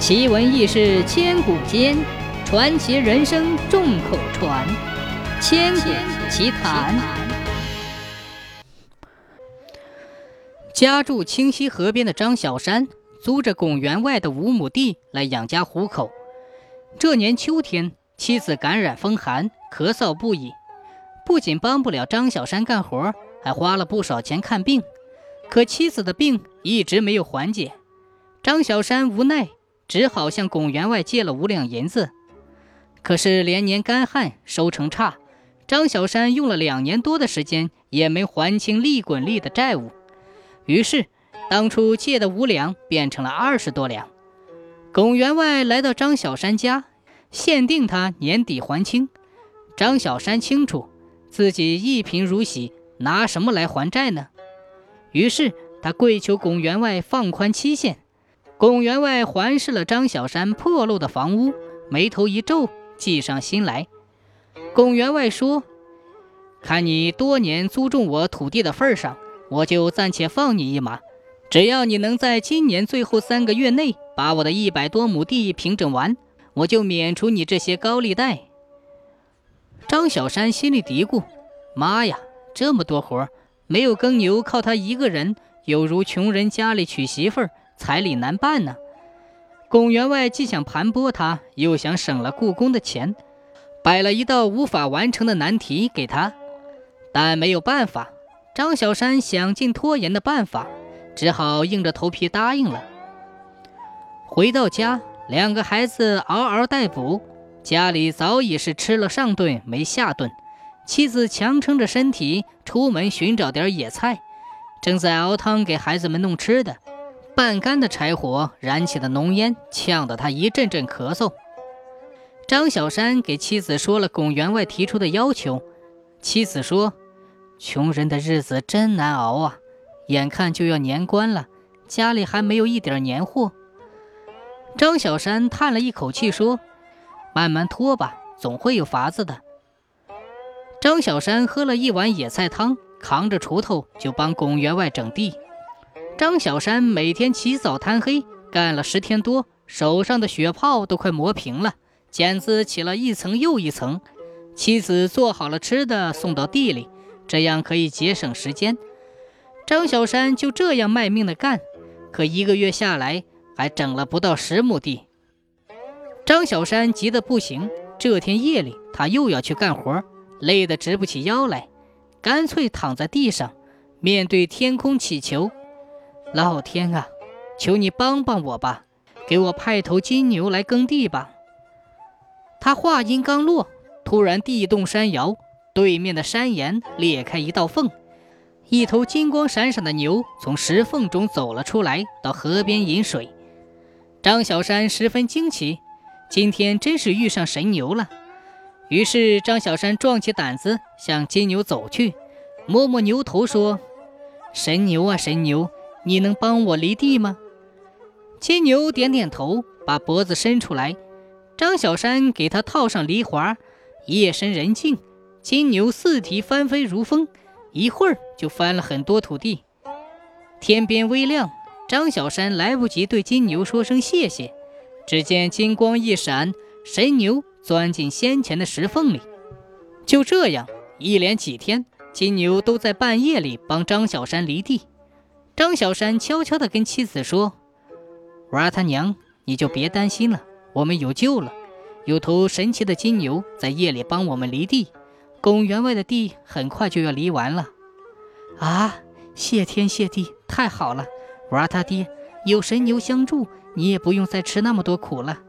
奇闻异事千古间，传奇人生众口传。千古奇谈。家住清溪河边的张小山，租着拱员外的五亩地来养家糊口。这年秋天，妻子感染风寒，咳嗽不已，不仅帮不了张小山干活，还花了不少钱看病。可妻子的病一直没有缓解，张小山无奈。只好向龚员外借了五两银子，可是连年干旱，收成差。张小山用了两年多的时间，也没还清利滚利的债务。于是，当初借的五两变成了二十多两。龚员外来到张小山家，限定他年底还清。张小山清楚自己一贫如洗，拿什么来还债呢？于是他跪求龚员外放宽期限。龚员外环视了张小山破落的房屋，眉头一皱，计上心来。龚员外说：“看你多年租种我土地的份上，我就暂且放你一马。只要你能在今年最后三个月内把我的一百多亩地平整完，我就免除你这些高利贷。”张小山心里嘀咕：“妈呀，这么多活，没有耕牛，靠他一个人，有如穷人家里娶媳妇儿。”彩礼难办呢。龚员外既想盘剥他，又想省了故宫的钱，摆了一道无法完成的难题给他。但没有办法，张小山想尽拖延的办法，只好硬着头皮答应了。回到家，两个孩子嗷嗷待哺，家里早已是吃了上顿没下顿。妻子强撑着身体出门寻找点野菜，正在熬汤给孩子们弄吃的。半干的柴火燃起的浓烟，呛得他一阵阵咳嗽。张小山给妻子说了龚员外提出的要求，妻子说：“穷人的日子真难熬啊，眼看就要年关了，家里还没有一点年货。”张小山叹了一口气说：“慢慢拖吧，总会有法子的。”张小山喝了一碗野菜汤，扛着锄头就帮龚员外整地。张小山每天起早贪黑干了十天多，手上的血泡都快磨平了，茧子起了一层又一层。妻子做好了吃的送到地里，这样可以节省时间。张小山就这样卖命的干，可一个月下来还整了不到十亩地。张小山急得不行，这天夜里他又要去干活，累得直不起腰来，干脆躺在地上，面对天空祈求。老天啊，求你帮帮我吧，给我派头金牛来耕地吧。他话音刚落，突然地动山摇，对面的山岩裂开一道缝，一头金光闪闪的牛从石缝中走了出来，到河边饮水。张小山十分惊奇，今天真是遇上神牛了。于是张小山壮起胆子向金牛走去，摸摸牛头说：“神牛啊，神牛！”你能帮我犁地吗？金牛点点头，把脖子伸出来。张小山给他套上犁环。夜深人静，金牛四蹄翻飞如风，一会儿就翻了很多土地。天边微亮，张小山来不及对金牛说声谢谢，只见金光一闪，神牛钻进先前的石缝里。就这样，一连几天，金牛都在半夜里帮张小山犁地。张小山悄悄地跟妻子说：“娃他娘，你就别担心了，我们有救了。有头神奇的金牛在夜里帮我们犁地，龚员外的地很快就要犁完了。”啊！谢天谢地，太好了！娃他爹有神牛相助，你也不用再吃那么多苦了。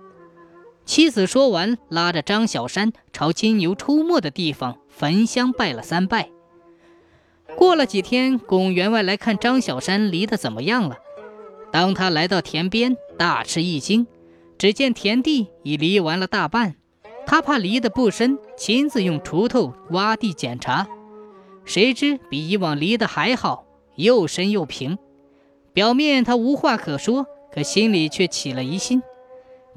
妻子说完，拉着张小山朝金牛出没的地方焚香拜了三拜。过了几天，龚员外来看张小山犁得怎么样了。当他来到田边，大吃一惊，只见田地已犁完了大半。他怕犁得不深，亲自用锄头挖地检查，谁知比以往犁得还好，又深又平。表面他无话可说，可心里却起了疑心：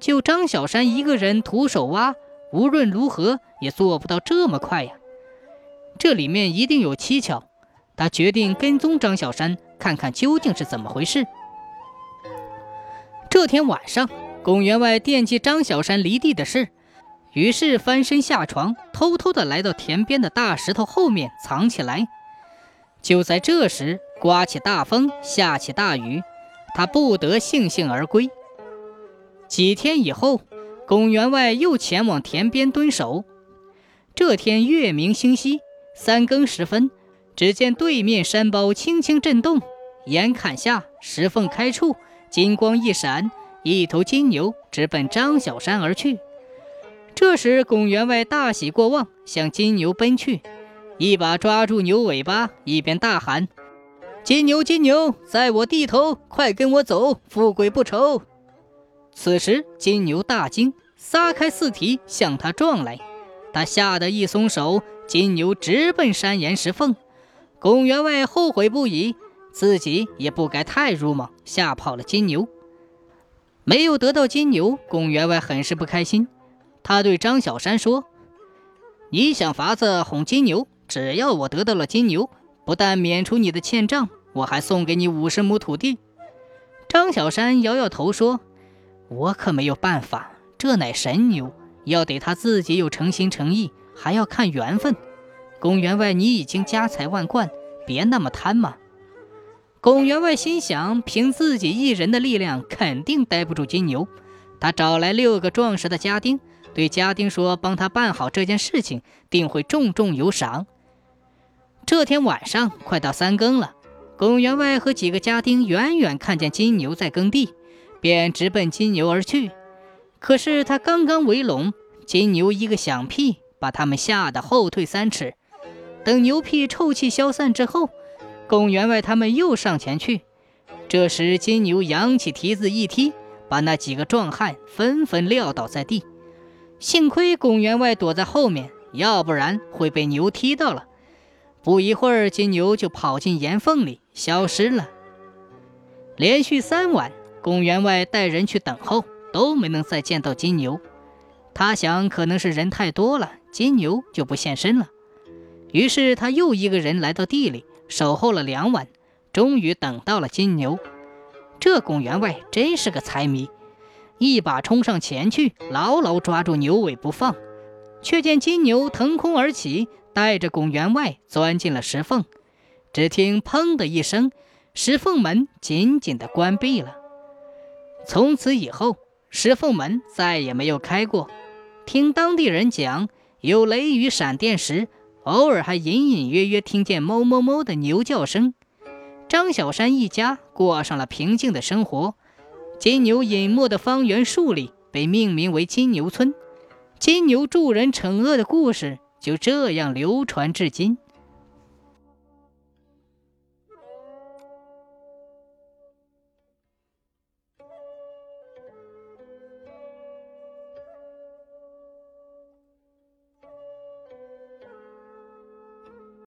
就张小山一个人徒手挖，无论如何也做不到这么快呀！这里面一定有蹊跷。他决定跟踪张小山，看看究竟是怎么回事。这天晚上，龚员外惦记张小山离地的事，于是翻身下床，偷偷的来到田边的大石头后面藏起来。就在这时，刮起大风，下起大雨，他不得悻悻而归。几天以后，龚员外又前往田边蹲守。这天月明星稀，三更时分，只见对面山包轻轻震动，眼坎下石缝开处，金光一闪，一头金牛直奔张小山而去。这时，龚员外大喜过望，向金牛奔去。一把抓住牛尾巴，一边大喊：“金牛，金牛，在我地头，快跟我走，富贵不愁！”此时，金牛大惊，撒开四蹄向他撞来。他吓得一松手，金牛直奔山岩石缝。龚员外后悔不已，自己也不该太鲁莽，吓跑了金牛。没有得到金牛，龚员外很是不开心。他对张小山说：“你想法子哄金牛。”只要我得到了金牛，不但免除你的欠账，我还送给你五十亩土地。张小山摇摇头说：“我可没有办法，这乃神牛，要得他自己有诚心诚意，还要看缘分。”龚员外，你已经家财万贯，别那么贪嘛。龚员外心想，凭自己一人的力量，肯定待不住金牛。他找来六个壮实的家丁，对家丁说：“帮他办好这件事情，定会重重有赏。”这天晚上快到三更了，龚员外和几个家丁远远看见金牛在耕地，便直奔金牛而去。可是他刚刚围拢，金牛一个响屁，把他们吓得后退三尺。等牛屁臭气消散之后，龚员外他们又上前去。这时金牛扬起蹄子一踢，把那几个壮汉纷纷撂倒在地。幸亏龚员外躲在后面，要不然会被牛踢到了。不一会儿，金牛就跑进岩缝里消失了。连续三晚，龚员外带人去等候，都没能再见到金牛。他想，可能是人太多了，金牛就不现身了。于是他又一个人来到地里，守候了两晚，终于等到了金牛。这龚员外真是个财迷，一把冲上前去，牢牢抓住牛尾不放，却见金牛腾空而起。带着龚员外钻进了石缝，只听“砰”的一声，石缝门紧紧地关闭了。从此以后，石缝门再也没有开过。听当地人讲，有雷雨闪电时，偶尔还隐隐约约听见“哞哞哞”的牛叫声。张小山一家过上了平静的生活。金牛隐没的方圆数里被命名为金牛村。金牛助人惩恶的故事。就这样流传至今。